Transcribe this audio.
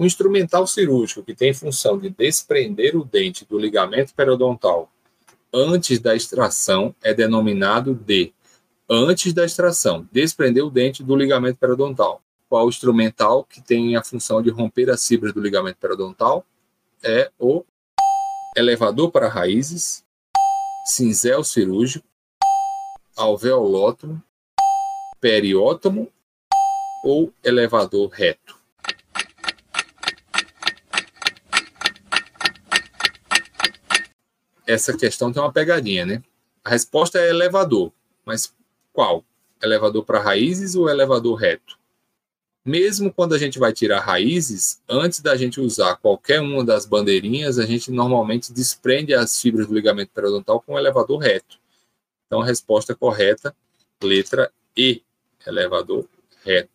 O instrumental cirúrgico que tem função de desprender o dente do ligamento periodontal antes da extração é denominado de antes da extração, desprender o dente do ligamento periodontal. Qual instrumental que tem a função de romper as fibras do ligamento periodontal? É o elevador para raízes, cinzel cirúrgico, alveolótomo, periótomo ou elevador reto. Essa questão tem uma pegadinha, né? A resposta é elevador, mas qual? Elevador para raízes ou elevador reto? Mesmo quando a gente vai tirar raízes, antes da gente usar qualquer uma das bandeirinhas, a gente normalmente desprende as fibras do ligamento periodontal com o elevador reto. Então, a resposta correta, letra E, elevador reto.